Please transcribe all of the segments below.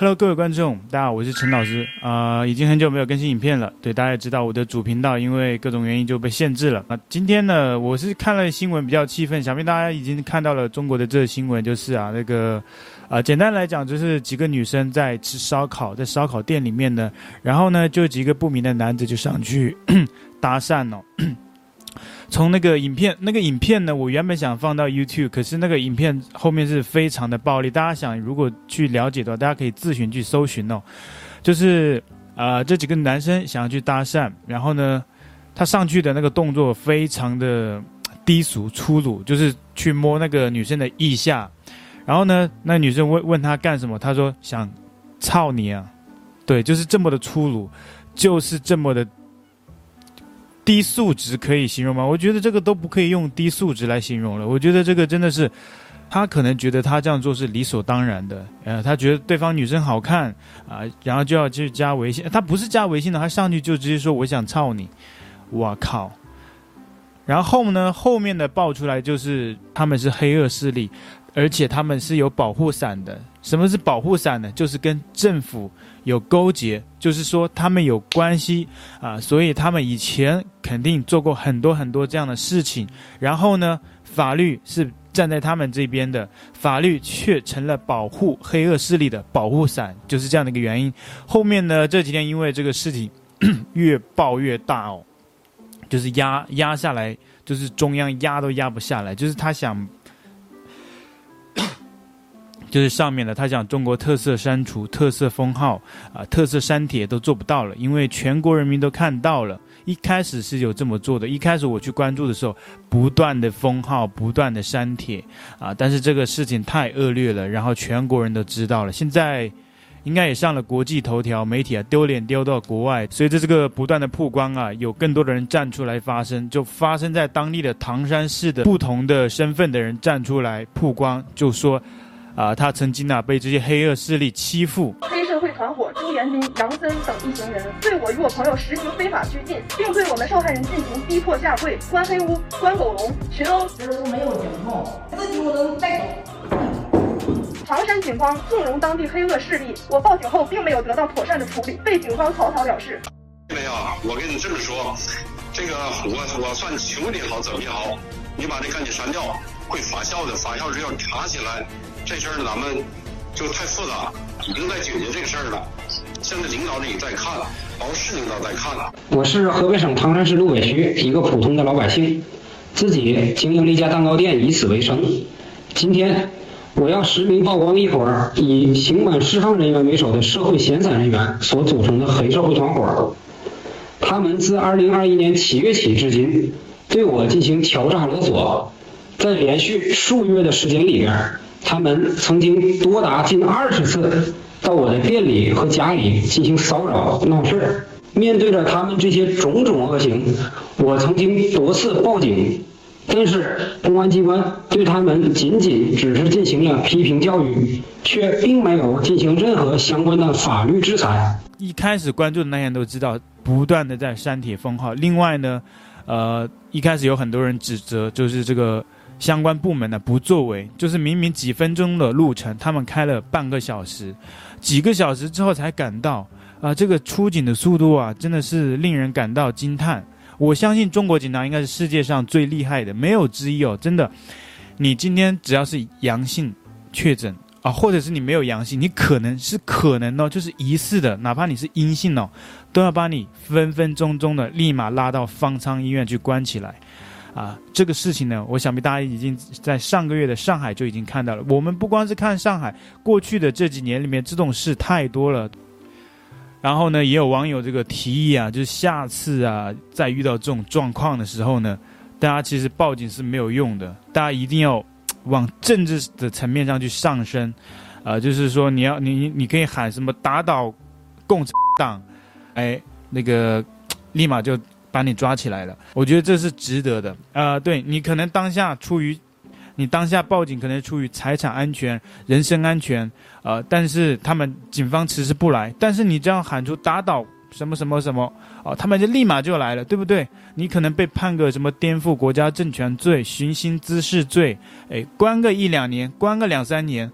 Hello，各位观众，大家好，我是陈老师啊、已经很久没有更新影片了。对，大家也知道我的主频道因为各种原因就被限制了。那今天呢，我是看了新闻比较气愤，想必大家已经看到了中国的这个新闻，就是啊，那个啊、简单来讲就是几个女生在吃烧烤，在烧烤店里面呢，然后呢，就几个不明的男子就上去 搭讪哦。从那个影片，那个影片呢，我原本想放到 YouTube，可是那个影片后面是非常的暴力。大家想如果去了解的话，大家可以自行去搜寻哦。就是啊、这几个男生想要去搭讪，然后呢，他上去的那个动作非常的低俗粗鲁，就是去摸那个女生的腋下，然后呢，那女生问问他干什么，他说想操你啊，对，就是这么的粗鲁，就是这么的。低素质可以形容吗？我觉得这个都不可以用低素质来形容了。我觉得这个真的是，他可能觉得他这样做是理所当然的。呃，他觉得对方女生好看啊、然后就要去加微信。他不是加微信的，他上去就直接说我想操你。我靠！然后呢，后面的爆出来就是他们是黑恶势力，而且他们是有保护伞的。什么是保护伞呢？就是跟政府有勾结，就是说他们有关系啊，所以他们以前肯定做过很多很多这样的事情。然后呢，法律是站在他们这边的，法律却成了保护黑恶势力的保护伞，就是这样的一个原因。后面呢，这几天因为这个事情 越爆越大哦，就是压压下来，就是中央压都压不下来，就是他想。就是上面的，他讲中国特色删除、特色封号啊、特色删帖都做不到了，因为全国人民都看到了。一开始是有这么做的，一开始我去关注的时候，不断的封号，不断的删帖啊、但是这个事情太恶劣了，然后全国人都知道了。现在应该也上了国际头条媒体啊，丢脸丢到国外。随着这个不断的曝光啊，有更多的人站出来发声，就发生在当地的唐山市的不同的身份的人站出来曝光，就说。啊，他曾经啊被这些黑恶势力欺负。黑社会团伙朱元斌、杨森等一行人对我与我朋友实行非法拘禁，并对我们受害人进行逼迫下跪、关黑屋、关狗笼、群殴。这都没有人哦，自己我能带走。唐山警方纵容当地黑恶势力，我报警后并没有得到妥善的处理，被警方草草了事。没有，我跟你这么说，这个我我算求你好，怎么也好，你把这赶紧删掉，会发酵的，发酵之后查起来。这事儿咱们就太复杂，已经在解决这个事儿了。现在领导也在看，包括市领导在看。我是河北省唐山市路北区一个普通的老百姓，自己经营了一家蛋糕店，以此为生。今天我要实名曝光一伙以刑满释放人员为首的社会闲散人员所组成的黑社会团伙。他们自2021年七月起至今，对我进行敲诈勒索，在连续数月的时间里边。他们曾经多达近二十次到我的店里和家里进行骚扰闹事儿。面对着他们这些种种恶行，我曾经多次报警，但是公安机关对他们仅仅只是进行了批评教育，却并没有进行任何相关的法律制裁。一开始关注的那些人都知道，不断的在删帖封号。另外呢，呃，一开始有很多人指责，就是这个。相关部门的不作为，就是明明几分钟的路程，他们开了半个小时，几个小时之后才赶到，啊、这个出警的速度啊，真的是令人感到惊叹。我相信中国警察应该是世界上最厉害的，没有之一哦，真的。你今天只要是阳性确诊啊，或者是你没有阳性，你可能是可能哦，就是疑似的，哪怕你是阴性哦，都要把你分分钟钟的立马拉到方舱医院去关起来。啊，这个事情呢，我想必大家已经在上个月的上海就已经看到了。我们不光是看上海，过去的这几年里面这种事太多了。然后呢，也有网友这个提议啊，就是下次啊，再遇到这种状况的时候呢，大家其实报警是没有用的，大家一定要往政治的层面上去上升。啊，就是说你要你你可以喊什么打倒共产党，哎，那个立马就。把你抓起来了，我觉得这是值得的。呃，对，你可能当下出于，你当下报警可能出于财产安全、人身安全，呃，但是他们警方迟迟不来，但是你这样喊出打倒什么什么什么，哦、他们就立马就来了，对不对？你可能被判个什么颠覆国家政权罪、寻衅滋事罪，哎，关个一两年，关个两三年，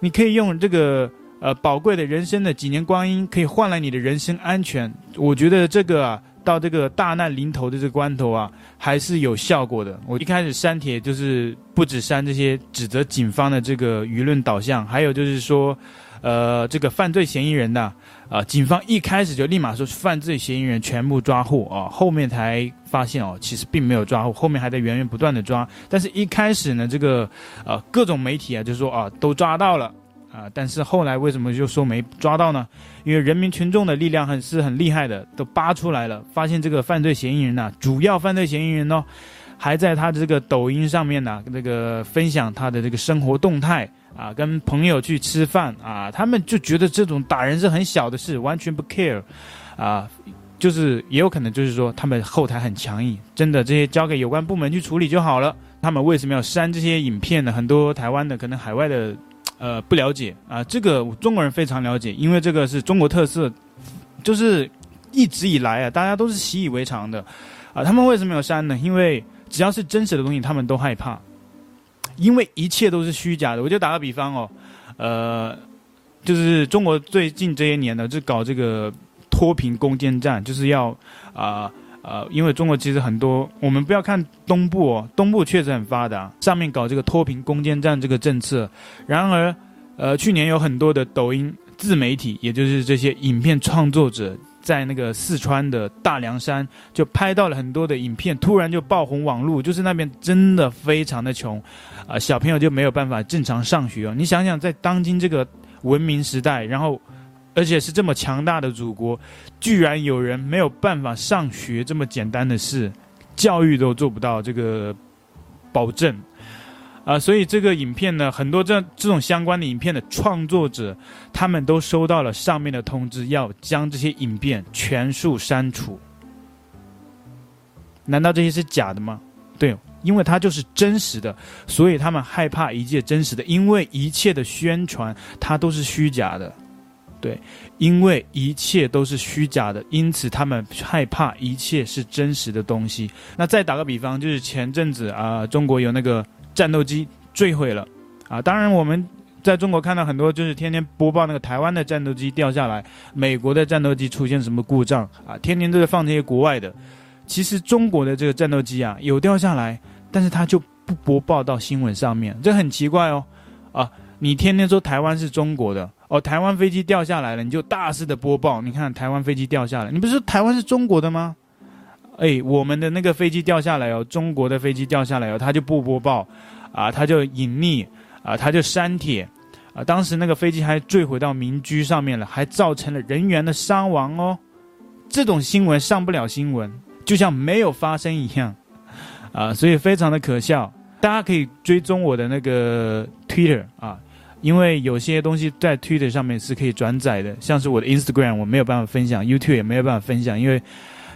你可以用这个呃宝贵的人生的几年光阴，可以换来你的人身安全。我觉得这个啊，到这个大难临头的这个关头啊，还是有效果的。我一开始删帖就是不止删这些指责警方的这个舆论导向，还有就是说，呃，这个犯罪嫌疑人呐。啊，警方一开始就立马说犯罪嫌疑人全部抓获啊，后面才发现哦，其实并没有抓获，后面还在源源不断的抓。但是一开始呢，这个呃各种媒体啊就说啊都抓到了啊，但是后来为什么就说没抓到呢？因为人民群众的力量很是很厉害的，都扒出来了，发现这个犯罪嫌疑人呐、啊，主要犯罪嫌疑人哦，还在他的这个抖音上面呢、啊，这个分享他的这个生活动态。啊，跟朋友去吃饭啊，他们就觉得这种打人是很小的事，完全不 care，啊，就是也有可能就是说他们后台很强硬，真的这些交给有关部门去处理就好了。他们为什么要删这些影片呢？很多台湾的可能海外的，呃，不了解啊，这个中国人非常了解，因为这个是中国特色，就是一直以来啊，大家都是习以为常的，啊，他们为什么要删呢？因为只要是真实的东西，他们都害怕。因为一切都是虚假的，我就打个比方哦，呃，就是中国最近这些年呢，就搞这个脱贫攻坚战，就是要啊，呃，因为中国其实很多，我们不要看东部哦，东部确实很发达，上面搞这个脱贫攻坚战这个政策，然而，呃，去年有很多的抖音自媒体，也就是这些影片创作者。在那个四川的大凉山，就拍到了很多的影片，突然就爆红网络，就是那边真的非常的穷，啊、小朋友就没有办法正常上学哦。你想想，在当今这个文明时代，然后而且是这么强大的祖国，居然有人没有办法上学这么简单的事，教育都做不到这个保证。啊、所以这个影片呢，很多这这种相关的影片的创作者，他们都收到了上面的通知，要将这些影片全数删除。难道这些是假的吗？对，因为它就是真实的，所以他们害怕一切真实的，因为一切的宣传它都是虚假的。对，因为一切都是虚假的，因此他们害怕一切是真实的东西。那再打个比方，就是前阵子啊、中国有那个。战斗机坠毁了，啊，当然我们在中国看到很多，就是天天播报那个台湾的战斗机掉下来，美国的战斗机出现什么故障啊，天天都在放这些国外的。其实中国的这个战斗机啊有掉下来，但是它就不播报到新闻上面，这很奇怪哦。啊，你天天说台湾是中国的哦，台湾飞机掉下来了，你就大肆的播报，你看台湾飞机掉下来，你不是说台湾是中国的吗？哎，我们的那个飞机掉下来哦，中国的飞机掉下来哦，他就不播报，啊，他就隐匿，啊，他就删帖，啊，当时那个飞机还坠毁到民居上面了，还造成了人员的伤亡哦，这种新闻上不了新闻，就像没有发生一样，啊，所以非常的可笑。大家可以追踪我的那个 Twitter 啊，因为有些东西在 Twitter 上面是可以转载的，像是我的 Instagram 我没有办法分享，YouTube 也没有办法分享，因为。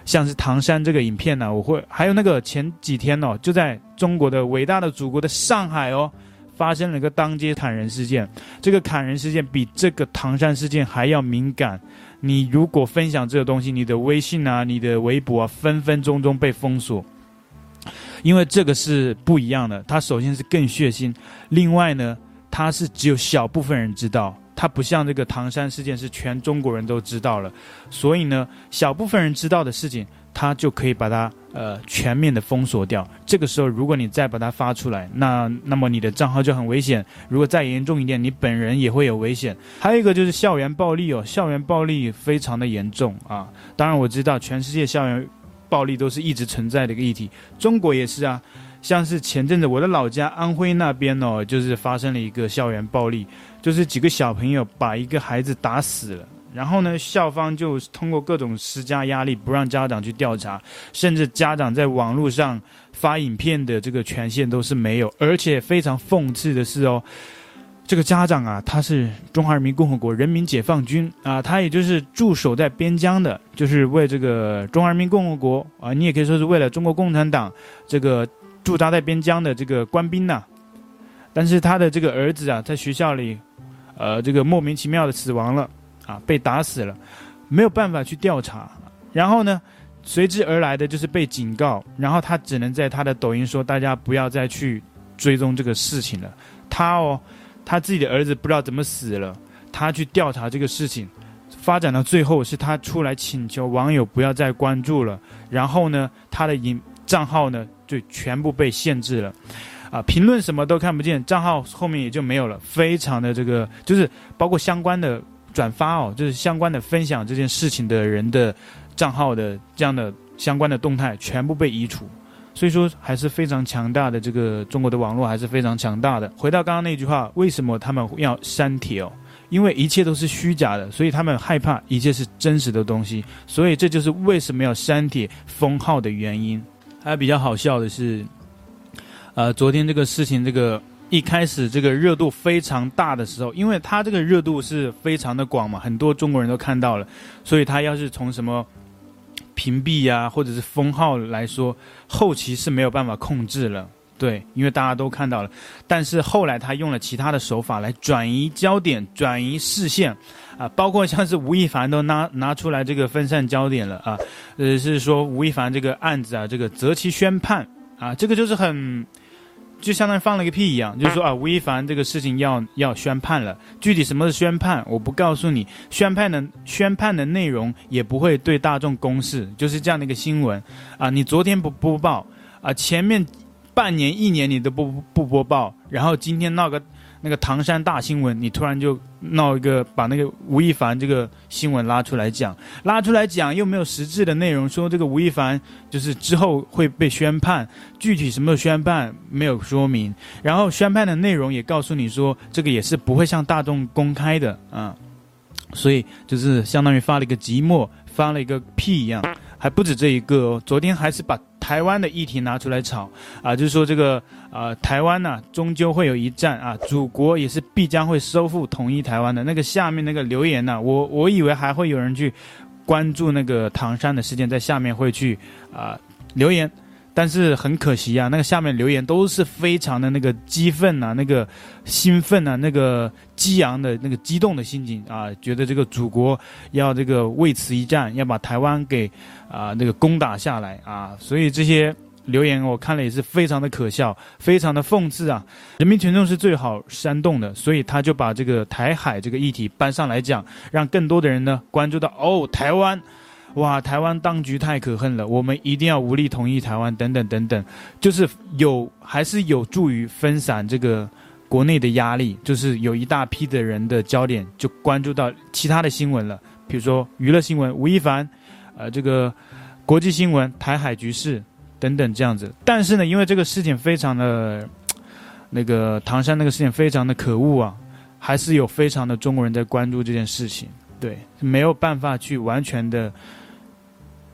像是唐山这个影片呢、我会还有那个前几天哦，就在中国的伟大的祖国的上海哦，发生了一个当街砍人事件。这个砍人事件比这个唐山事件还要敏感。你如果分享这个东西，你的微信啊、你的微博啊，分分钟钟被封锁，因为这个是不一样的。它首先是更血腥，另外呢，它是只有小部分人知道。它不像这个唐山事件是全中国人都知道了，所以呢，小部分人知道的事情，他就可以把它呃全面的封锁掉。这个时候，如果你再把它发出来，那那么你的账号就很危险。如果再严重一点，你本人也会有危险。还有一个就是校园暴力哦，校园暴力非常的严重啊。当然我知道全世界校园暴力都是一直存在的一个议题，中国也是啊。像是前阵子我的老家安徽那边哦，就是发生了一个校园暴力。就是几个小朋友把一个孩子打死了，然后呢，校方就通过各种施加压力，不让家长去调查，甚至家长在网络上发影片的这个权限都是没有。而且非常讽刺的是哦，这个家长啊，他是中华人民共和国人民解放军啊，他也就是驻守在边疆的，就是为这个中华人民共和国啊，你也可以说是为了中国共产党这个驻扎在边疆的这个官兵呐。但是他的这个儿子啊，在学校里。呃，这个莫名其妙的死亡了，啊，被打死了，没有办法去调查，然后呢，随之而来的就是被警告，然后他只能在他的抖音说，大家不要再去追踪这个事情了。他哦，他自己的儿子不知道怎么死了，他去调查这个事情，发展到最后是他出来请求网友不要再关注了，然后呢，他的影账号呢就全部被限制了，啊，评论什么都看不见，账号后面也就没有了，非常的这个就是包括相关的转发哦，就是相关的分享这件事情的人的账号的这样的相关的动态全部被移除。所以说还是非常强大的，这个中国的网络还是非常强大的。回到刚刚那句话，为什么他们要删帖哦？因为一切都是虚假的，所以他们害怕一切是真实的东西。所以这就是为什么要删帖封号的原因。还比较好笑的是，呃，昨天这个事情，这个一开始这个热度非常大的时候，因为他这个热度是非常的广嘛，很多中国人都看到了，所以他要是从什么。屏蔽呀、或者是封号来说，后期是没有办法控制了，对，因为大家都看到了。但是后来他用了其他的手法来转移焦点、转移视线，啊，包括像是吴亦凡都拿拿出来这个分散焦点了啊，呃，是说吴亦凡这个案子啊，这个择期宣判啊，这个就是很。就相当于放了个屁一样，就是说啊，吴亦凡这个事情要要宣判了，具体什么是宣判，我不告诉你。宣判的宣判的内容也不会对大众公示，就是这样的一个新闻啊。你昨天不播报啊，前面半年一年你都不不播报，然后今天闹个。那个唐山大新闻，你突然就闹一个，把那个吴亦凡这个新闻拉出来讲，拉出来讲又没有实质的内容，说这个吴亦凡就是之后会被宣判，具体什么宣判没有说明，然后宣判的内容也告诉你说，这个也是不会向大众公开的啊，所以就是相当于发了一个寂寞，发了一个屁一样。还不止这一个哦，昨天还是把台湾的议题拿出来炒啊，就是说这个呃台湾呢、终究会有一战啊，祖国也是必将会收复统一台湾的。那个下面那个留言呢、我我以为还会有人去关注那个唐山的事件，在下面会去啊、留言。但是很可惜啊，那个下面留言都是非常的那个激愤呐，那个兴奋呐，那个激昂的那个激动的心情啊，觉得这个祖国要这个为此一战，要把台湾给啊那个攻打下来啊，所以这些留言我看了也是非常的可笑，非常的讽刺啊。人民群众是最好煽动的，所以他就把这个台海这个议题搬上来讲，让更多的人呢关注到哦台湾。哇，台湾当局太可恨了，我们一定要武力统一台湾，等等等等，就是有还是有助于分散这个国内的压力，就是有一大批的人的焦点就关注到其他的新闻了，比如说娱乐新闻吴亦凡，呃，这个国际新闻台海局势等等这样子。但是呢，因为这个事情非常的，那个唐山那个事情非常的可恶啊，还是有非常的中国人在关注这件事情，对，没有办法去完全的。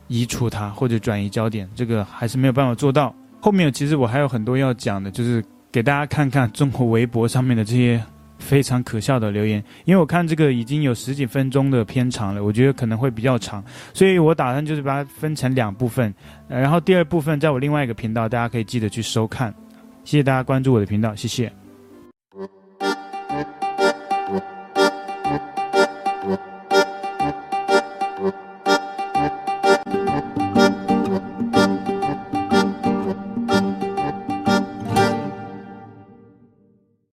移除它或者转移焦点，这个还是没有办法做到。后面其实我还有很多要讲的，就是给大家看看中国微博上面的这些非常可笑的留言。因为我看这个已经有十几分钟的片长了，我觉得可能会比较长，所以我打算就是把它分成两部分，然后第二部分在我另外一个频道，大家可以记得去收看。谢谢大家关注我的频道，谢谢。